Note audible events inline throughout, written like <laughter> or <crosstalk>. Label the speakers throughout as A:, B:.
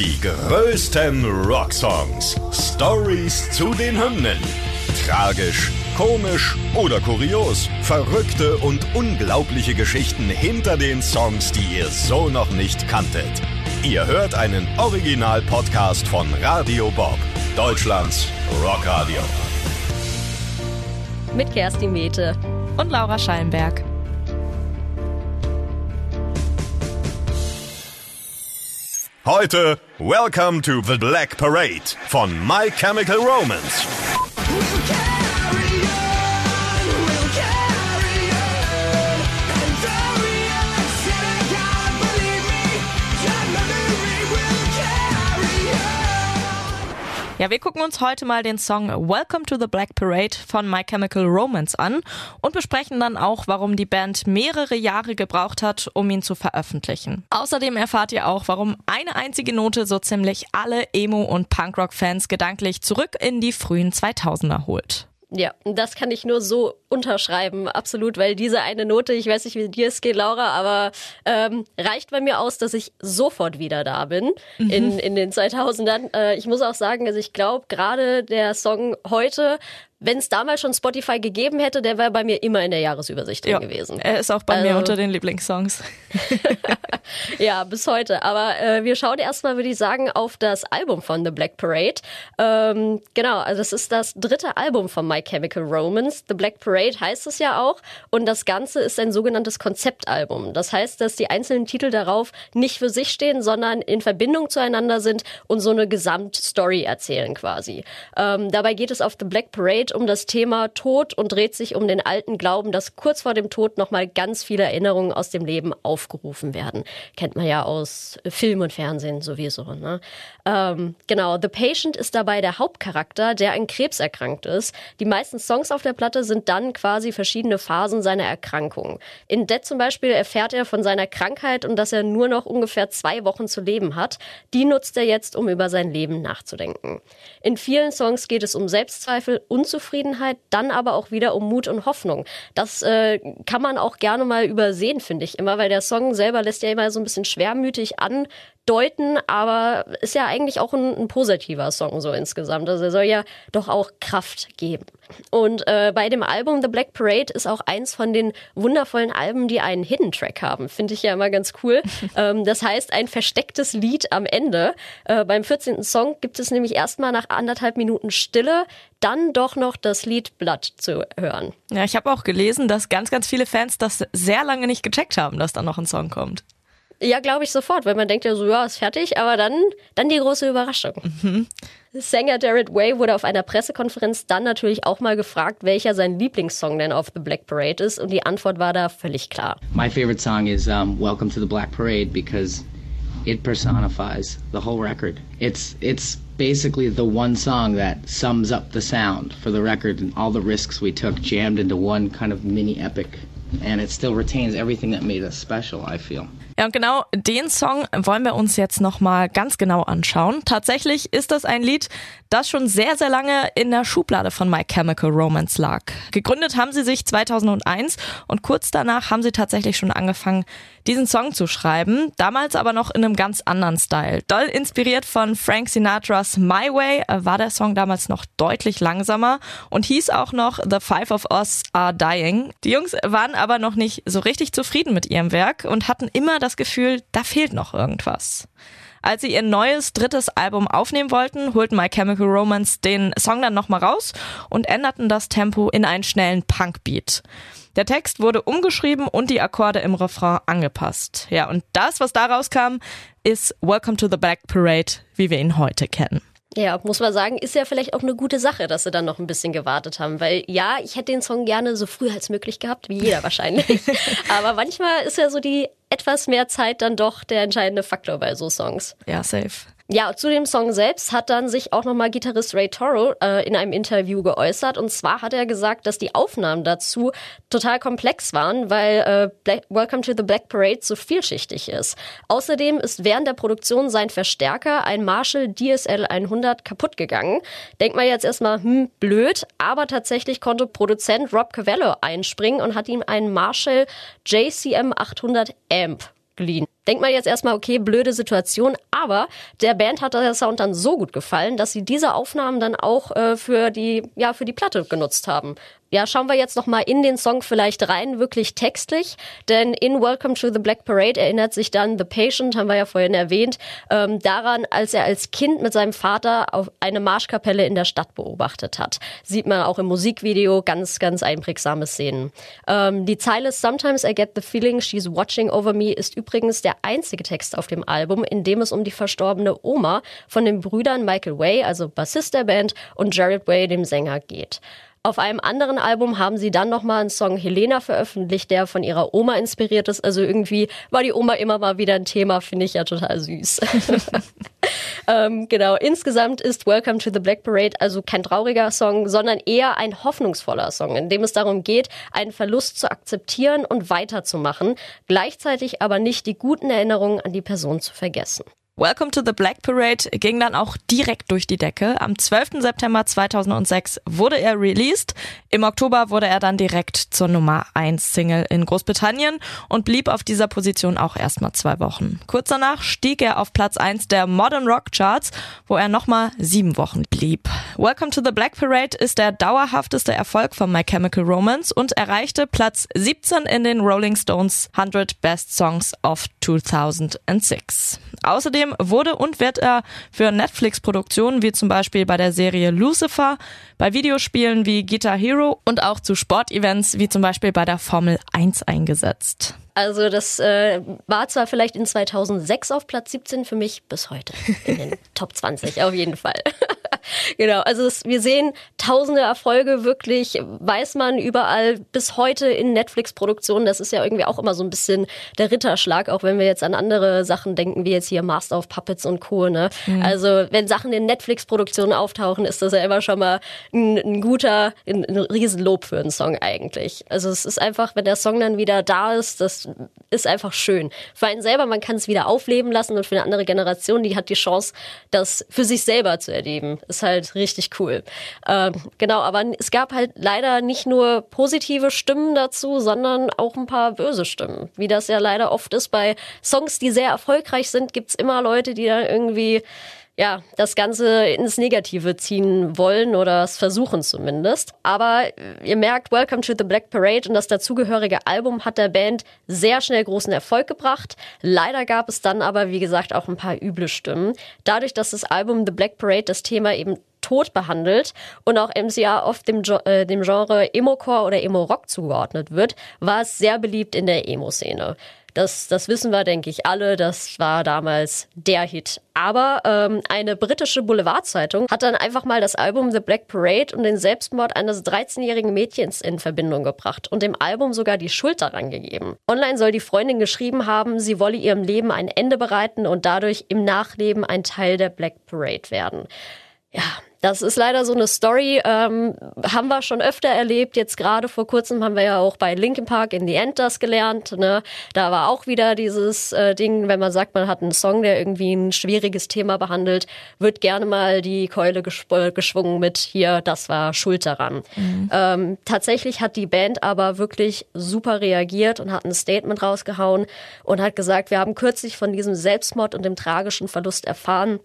A: Die größten Rocksongs. Stories zu den Hymnen. Tragisch, komisch oder kurios. Verrückte und unglaubliche Geschichten hinter den Songs, die ihr so noch nicht kanntet. Ihr hört einen Original-Podcast von Radio Bob, Deutschlands Rockradio.
B: Mit Kerstin Mete
C: und Laura Schallenberg.
A: Heute Welcome to the Black Parade von My Chemical Romance.
C: Ja, wir gucken uns heute mal den Song Welcome to the Black Parade von My Chemical Romance an und besprechen dann auch, warum die Band mehrere Jahre gebraucht hat, um ihn zu veröffentlichen. Außerdem erfahrt ihr auch, warum eine einzige Note so ziemlich alle Emo- und Punkrock-Fans gedanklich zurück in die frühen 2000er holt.
B: Ja, das kann ich nur so unterschreiben, absolut, weil diese eine Note, ich weiß nicht, wie dir es geht, Laura, aber ähm, reicht bei mir aus, dass ich sofort wieder da bin mhm. in, in den 2000ern. Äh, ich muss auch sagen, also ich glaube, gerade der Song heute wenn es damals schon Spotify gegeben hätte, der wäre bei mir immer in der Jahresübersicht drin ja, gewesen.
C: Er ist auch bei also, mir unter den Lieblingssongs. <laughs>
B: ja, bis heute. Aber äh, wir schauen erstmal, würde ich sagen, auf das Album von The Black Parade. Ähm, genau, also das ist das dritte Album von My Chemical Romance. The Black Parade heißt es ja auch. Und das Ganze ist ein sogenanntes Konzeptalbum. Das heißt, dass die einzelnen Titel darauf nicht für sich stehen, sondern in Verbindung zueinander sind und so eine Gesamtstory erzählen quasi. Ähm, dabei geht es auf The Black Parade um das Thema Tod und dreht sich um den alten Glauben, dass kurz vor dem Tod nochmal ganz viele Erinnerungen aus dem Leben aufgerufen werden. Kennt man ja aus Film und Fernsehen sowieso. Ne? Ähm, genau, The Patient ist dabei der Hauptcharakter, der an Krebs erkrankt ist. Die meisten Songs auf der Platte sind dann quasi verschiedene Phasen seiner Erkrankung. In Dead zum Beispiel erfährt er von seiner Krankheit und dass er nur noch ungefähr zwei Wochen zu leben hat. Die nutzt er jetzt, um über sein Leben nachzudenken. In vielen Songs geht es um Selbstzweifel, Unzufriedenheit, Unzufriedenheit, dann aber auch wieder um Mut und Hoffnung. Das äh, kann man auch gerne mal übersehen, finde ich immer, weil der Song selber lässt ja immer so ein bisschen schwermütig an, deuten, aber ist ja eigentlich auch ein, ein, positiver Song so insgesamt. Also er soll ja doch auch Kraft geben. Und äh, bei dem Album The Black Parade ist auch eins von den wundervollen Alben, die einen Hidden Track haben. Finde ich ja immer ganz cool. <laughs> ähm, das heißt, ein verstecktes Lied am Ende. Äh, beim 14. Song gibt es nämlich erstmal nach anderthalb Minuten Stille dann doch noch das Lied Blood zu hören.
C: Ja, ich habe auch gelesen, dass ganz, ganz viele Fans das sehr lange nicht gecheckt haben, dass da noch ein Song kommt.
B: Ja, glaube ich sofort, weil man denkt ja so, ja, ist fertig, aber dann, dann die große Überraschung. Mhm. Sänger Jared Way wurde auf einer Pressekonferenz dann natürlich auch mal gefragt, welcher sein Lieblingssong denn auf The Black Parade ist und die Antwort war da völlig klar.
D: My favorite song is um, Welcome to the Black Parade because it personifies the whole record. It's it's basically the one song that sums up the sound for the record and all the risks we took jammed into one kind of mini epic and it still retains everything that made us special, I feel.
C: Ja, und genau den Song wollen wir uns jetzt nochmal ganz genau anschauen. Tatsächlich ist das ein Lied, das schon sehr, sehr lange in der Schublade von My Chemical Romance lag. Gegründet haben sie sich 2001 und kurz danach haben sie tatsächlich schon angefangen, diesen Song zu schreiben. Damals aber noch in einem ganz anderen Style. Doll inspiriert von Frank Sinatras My Way war der Song damals noch deutlich langsamer und hieß auch noch The Five of Us Are Dying. Die Jungs waren aber noch nicht so richtig zufrieden mit ihrem Werk und hatten immer das das Gefühl, da fehlt noch irgendwas. Als sie ihr neues drittes Album aufnehmen wollten, holten My Chemical Romance den Song dann nochmal raus und änderten das Tempo in einen schnellen Punkbeat. Der Text wurde umgeschrieben und die Akkorde im Refrain angepasst. Ja, und das, was daraus kam, ist Welcome to the Black Parade, wie wir ihn heute kennen.
B: Ja, muss man sagen, ist ja vielleicht auch eine gute Sache, dass sie dann noch ein bisschen gewartet haben. Weil ja, ich hätte den Song gerne so früh als möglich gehabt, wie jeder <laughs> wahrscheinlich. Aber manchmal ist ja so die etwas mehr Zeit dann doch der entscheidende Faktor bei so Songs.
C: Ja, safe.
B: Ja, zu dem Song selbst hat dann sich auch nochmal Gitarrist Ray Toro äh, in einem Interview geäußert. Und zwar hat er gesagt, dass die Aufnahmen dazu total komplex waren, weil äh, Black, Welcome to the Black Parade so vielschichtig ist. Außerdem ist während der Produktion sein Verstärker, ein Marshall DSL 100, kaputt gegangen. Denkt man jetzt erstmal, hm, blöd, aber tatsächlich konnte Produzent Rob Cavallo einspringen und hat ihm einen Marshall JCM 800 Amp geliehen. Denkt man jetzt erstmal, okay, blöde Situation, aber der Band hat der Sound dann so gut gefallen, dass sie diese Aufnahmen dann auch äh, für die ja für die Platte genutzt haben. Ja, schauen wir jetzt noch mal in den Song vielleicht rein, wirklich textlich, denn in Welcome to the Black Parade erinnert sich dann The Patient, haben wir ja vorhin erwähnt, ähm, daran, als er als Kind mit seinem Vater auf eine Marschkapelle in der Stadt beobachtet hat. Sieht man auch im Musikvideo ganz, ganz einprägsame Szenen. Ähm, die Zeile Sometimes I get the feeling she's watching over me ist übrigens der einzige Text auf dem Album, in dem es um die verstorbene Oma von den Brüdern Michael Way, also Bassist der Band, und Jared Way, dem Sänger, geht. Auf einem anderen Album haben sie dann nochmal einen Song Helena veröffentlicht, der von ihrer Oma inspiriert ist. Also irgendwie war die Oma immer mal wieder ein Thema, finde ich ja total süß. <laughs> ähm, genau, insgesamt ist Welcome to the Black Parade also kein trauriger Song, sondern eher ein hoffnungsvoller Song, in dem es darum geht, einen Verlust zu akzeptieren und weiterzumachen, gleichzeitig aber nicht die guten Erinnerungen an die Person zu vergessen.
C: Welcome to the Black Parade ging dann auch direkt durch die Decke. Am 12. September 2006 wurde er released. Im Oktober wurde er dann direkt zur Nummer 1 Single in Großbritannien und blieb auf dieser Position auch erstmal zwei Wochen. Kurz danach stieg er auf Platz 1 der Modern Rock Charts, wo er nochmal sieben Wochen blieb. Welcome to the Black Parade ist der dauerhafteste Erfolg von My Chemical Romance und erreichte Platz 17 in den Rolling Stones 100 Best Songs of 2006. Außerdem wurde und wird er für Netflix-Produktionen wie zum Beispiel bei der Serie Lucifer, bei Videospielen wie Guitar Hero und auch zu Sportevents wie zum Beispiel bei der Formel 1 eingesetzt.
B: Also das äh, war zwar vielleicht in 2006 auf Platz 17 für mich bis heute in den <laughs> Top 20 auf jeden Fall. <laughs> genau, also es, wir sehen tausende Erfolge wirklich, weiß man überall bis heute in Netflix-Produktionen. Das ist ja irgendwie auch immer so ein bisschen der Ritterschlag, auch wenn wir jetzt an andere Sachen denken, wie jetzt hier Master of Puppets und Co. Ne? Mhm. Also wenn Sachen in Netflix-Produktionen auftauchen, ist das ja immer schon mal ein, ein guter, ein, ein Riesenlob für einen Song eigentlich. Also es ist einfach, wenn der Song dann wieder da ist, das ist einfach schön. Für einen selber, man kann es wieder aufleben lassen und für eine andere Generation, die hat die Chance, das für sich selber zu erleben. Ist halt richtig cool. Ähm, genau, aber es gab halt leider nicht nur positive Stimmen dazu, sondern auch ein paar böse Stimmen. Wie das ja leider oft ist bei Songs, die sehr erfolgreich sind, gibt's immer Leute, die dann irgendwie ja, das Ganze ins Negative ziehen wollen oder es versuchen zumindest. Aber ihr merkt, Welcome to the Black Parade und das dazugehörige Album hat der Band sehr schnell großen Erfolg gebracht. Leider gab es dann aber, wie gesagt, auch ein paar üble Stimmen. Dadurch, dass das Album The Black Parade das Thema eben tot behandelt und auch MCA oft dem, äh, dem Genre Emo-Core oder Emo-Rock zugeordnet wird, war es sehr beliebt in der Emo-Szene. Das, das wissen wir, denke ich, alle. Das war damals der Hit. Aber ähm, eine britische Boulevardzeitung hat dann einfach mal das Album The Black Parade und den Selbstmord eines 13-jährigen Mädchens in Verbindung gebracht und dem Album sogar die Schuld daran gegeben. Online soll die Freundin geschrieben haben, sie wolle ihrem Leben ein Ende bereiten und dadurch im Nachleben ein Teil der Black Parade werden. Ja, das ist leider so eine Story, ähm, haben wir schon öfter erlebt. Jetzt gerade vor kurzem haben wir ja auch bei Linkin Park in the End das gelernt. Ne? Da war auch wieder dieses äh, Ding, wenn man sagt, man hat einen Song, der irgendwie ein schwieriges Thema behandelt, wird gerne mal die Keule geschwungen mit hier, das war Schuld daran. Mhm. Ähm, tatsächlich hat die Band aber wirklich super reagiert und hat ein Statement rausgehauen und hat gesagt, wir haben kürzlich von diesem Selbstmord und dem tragischen Verlust erfahren.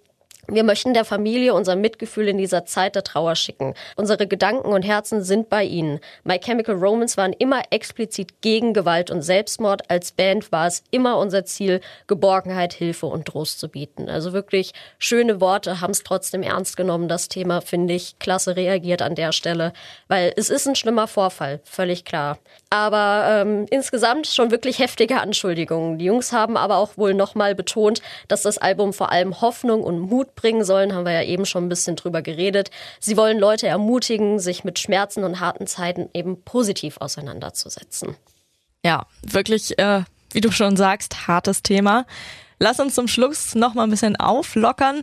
B: Wir möchten der Familie unser Mitgefühl in dieser Zeit der Trauer schicken. Unsere Gedanken und Herzen sind bei Ihnen. My Chemical Romance waren immer explizit gegen Gewalt und Selbstmord. Als Band war es immer unser Ziel, Geborgenheit, Hilfe und Trost zu bieten. Also wirklich schöne Worte, haben es trotzdem ernst genommen. Das Thema finde ich klasse reagiert an der Stelle, weil es ist ein schlimmer Vorfall, völlig klar. Aber ähm, insgesamt schon wirklich heftige Anschuldigungen. Die Jungs haben aber auch wohl nochmal betont, dass das Album vor allem Hoffnung und Mut bringen sollen, haben wir ja eben schon ein bisschen drüber geredet. Sie wollen Leute ermutigen, sich mit Schmerzen und harten Zeiten eben positiv auseinanderzusetzen.
C: Ja, wirklich, äh, wie du schon sagst, hartes Thema. Lass uns zum Schluss noch mal ein bisschen auflockern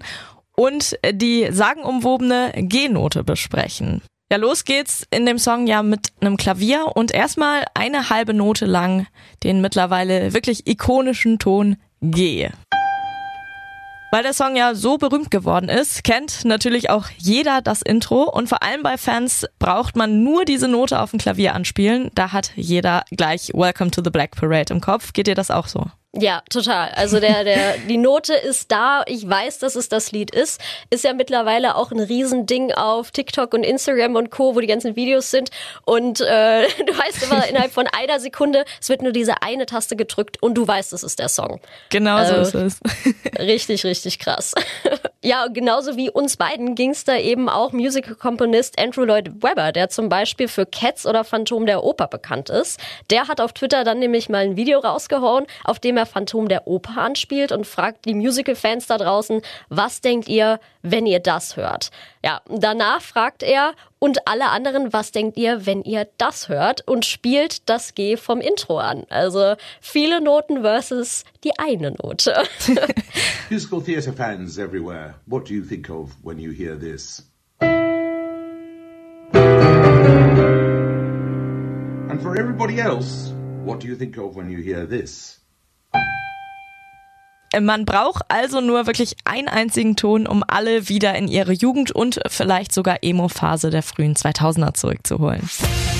C: und die sagenumwobene G-Note besprechen. Ja, los geht's in dem Song ja mit einem Klavier und erstmal eine halbe Note lang den mittlerweile wirklich ikonischen Ton G. Weil der Song ja so berühmt geworden ist, kennt natürlich auch jeder das Intro und vor allem bei Fans braucht man nur diese Note auf dem Klavier anspielen. Da hat jeder gleich Welcome to the Black Parade im Kopf. Geht dir das auch so?
B: Ja, total. Also der, der, <laughs> die Note ist da. Ich weiß, dass es das Lied ist. Ist ja mittlerweile auch ein Riesending auf TikTok und Instagram und Co., wo die ganzen Videos sind. Und äh, <laughs> du weißt immer innerhalb von einer Sekunde, es wird nur diese eine Taste gedrückt und du weißt, es ist der Song.
C: Genau also, so ist
B: es. richtig, richtig krass. <laughs> Ja, genauso wie uns beiden ging es da eben auch Musical-Komponist Andrew Lloyd Webber, der zum Beispiel für Cats oder Phantom der Oper bekannt ist. Der hat auf Twitter dann nämlich mal ein Video rausgehauen, auf dem er Phantom der Oper anspielt und fragt die Musical-Fans da draußen, was denkt ihr, wenn ihr das hört? Ja, danach fragt er und alle anderen, was denkt ihr, wenn ihr das hört und spielt das G vom Intro an? Also viele Noten versus die eine Note. <laughs>
E: Musical theatre fans everywhere, what do you think of when you hear this? And for everybody else, what do you think of when you hear this?
C: Man braucht also nur wirklich einen einzigen Ton, um alle wieder in ihre Jugend und vielleicht sogar Emo-Phase der frühen 2000er zurückzuholen.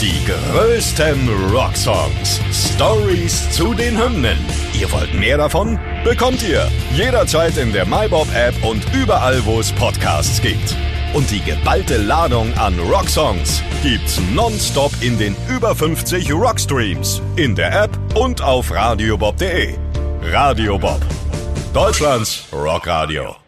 A: Die größten Rocksongs. Stories zu den Hymnen. Ihr wollt mehr davon? Bekommt ihr jederzeit in der MyBob-App und überall, wo es Podcasts gibt. Und die geballte Ladung an Rocksongs gibt's nonstop in den über 50 Rockstreams, in der App und auf radiobob.de. Radio Bob Deutschlands Rockradio.